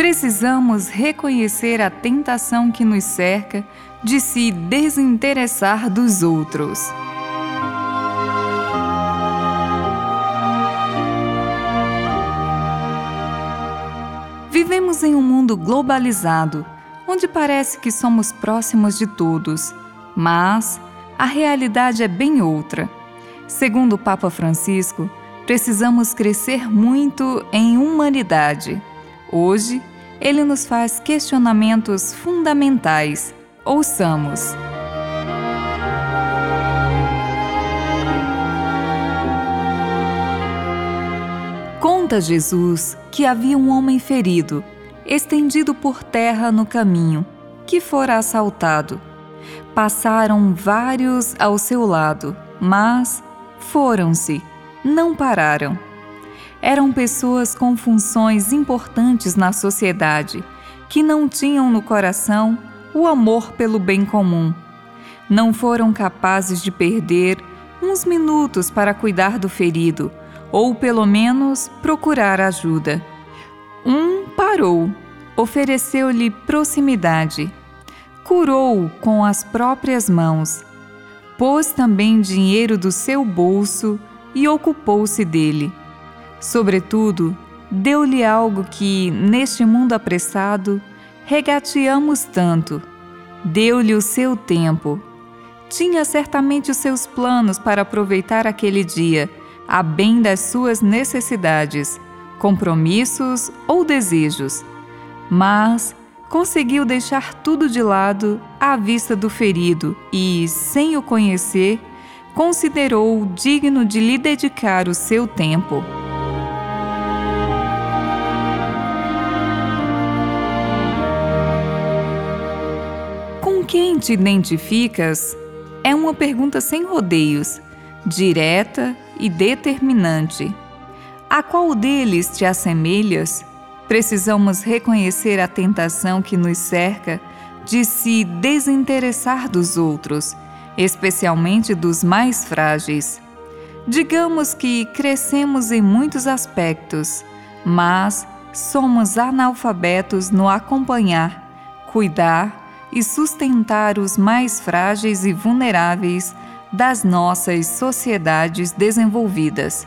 Precisamos reconhecer a tentação que nos cerca de se desinteressar dos outros. Vivemos em um mundo globalizado, onde parece que somos próximos de todos, mas a realidade é bem outra. Segundo o Papa Francisco, precisamos crescer muito em humanidade. Hoje, ele nos faz questionamentos fundamentais. Ouçamos. Conta Jesus que havia um homem ferido, estendido por terra no caminho, que fora assaltado. Passaram vários ao seu lado, mas foram-se, não pararam eram pessoas com funções importantes na sociedade, que não tinham no coração o amor pelo bem comum. Não foram capazes de perder uns minutos para cuidar do ferido, ou pelo menos procurar ajuda. Um parou, ofereceu-lhe proximidade, curou-o com as próprias mãos, pôs também dinheiro do seu bolso e ocupou-se dele Sobretudo, deu-lhe algo que, neste mundo apressado, regateamos tanto. Deu-lhe o seu tempo. Tinha certamente os seus planos para aproveitar aquele dia, a bem das suas necessidades, compromissos ou desejos. Mas conseguiu deixar tudo de lado à vista do ferido e, sem o conhecer, considerou digno de lhe dedicar o seu tempo. Te identificas é uma pergunta sem rodeios, direta e determinante. A qual deles te assemelhas? Precisamos reconhecer a tentação que nos cerca de se desinteressar dos outros, especialmente dos mais frágeis. Digamos que crescemos em muitos aspectos, mas somos analfabetos no acompanhar, cuidar e sustentar os mais frágeis e vulneráveis das nossas sociedades desenvolvidas.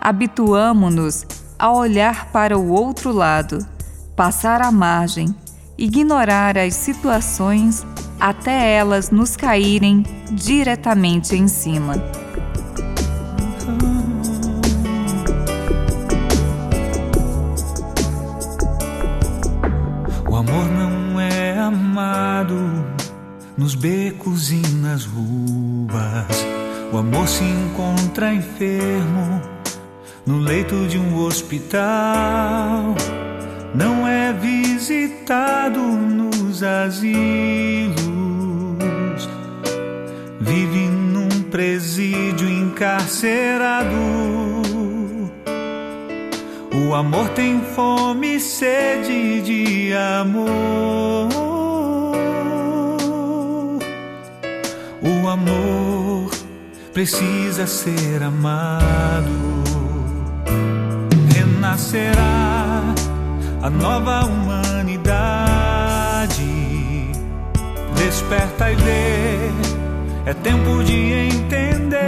Habituamo-nos a olhar para o outro lado, passar à margem, ignorar as situações até elas nos caírem diretamente em cima. O amor se encontra enfermo no leito de um hospital. Não é visitado nos asilos. Vive num presídio encarcerado. O amor tem fome e sede de amor. O amor precisa ser amado. Renascerá a nova humanidade. Desperta e vê, é tempo de entender.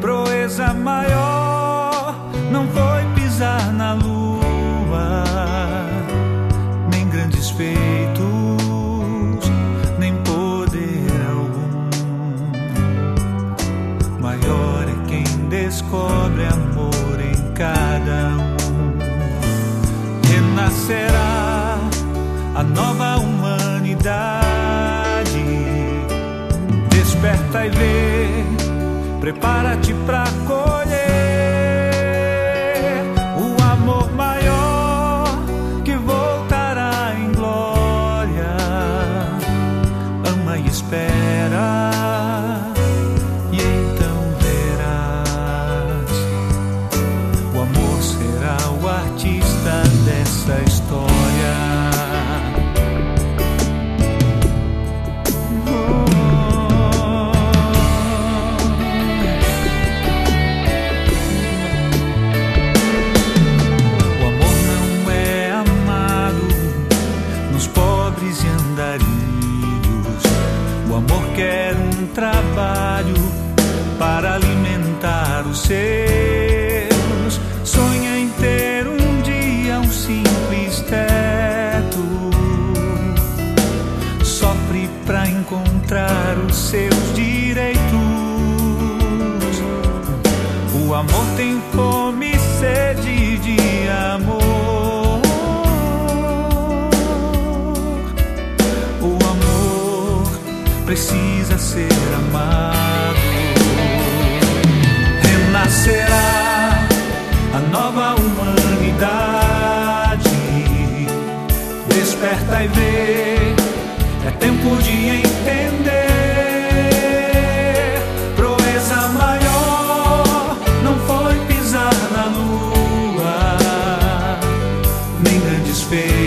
Proeza maior não foi pisar na lua, nem grandes feitos descobre amor em cada um. Renascerá a nova humanidade. Desperta e vê, prepara-te para colher O amor quer um trabalho para alimentar os seus. Sonha em ter um dia um simples teto. Sofre pra encontrar os seus nem grandes feitos,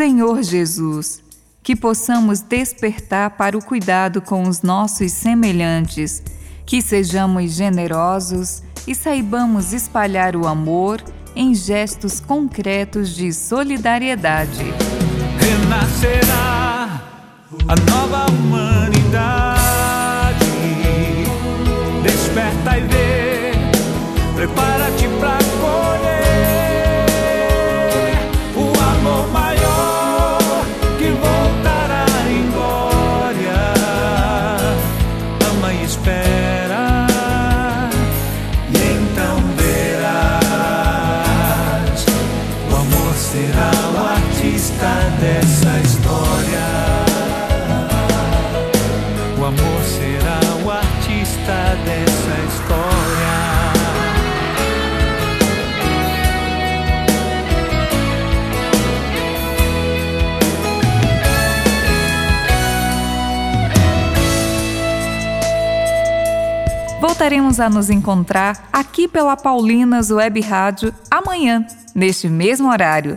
Senhor Jesus, que possamos despertar para o cuidado com os nossos semelhantes, que sejamos generosos e saibamos espalhar o amor em gestos concretos de solidariedade. renascerá a nova humanidade. Dessa história. O amor será o artista dessa história. Voltaremos a nos encontrar aqui pela Paulinas Web Rádio amanhã, neste mesmo horário.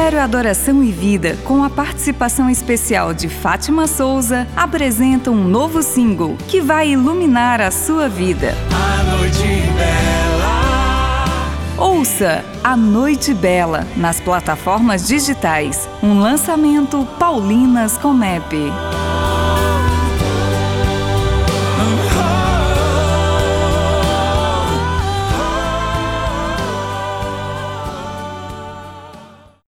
Ministério Adoração e Vida, com a participação especial de Fátima Souza, apresenta um novo single que vai iluminar a sua vida. A noite bela. Ouça A Noite Bela nas plataformas digitais. Um lançamento Paulinas Comep.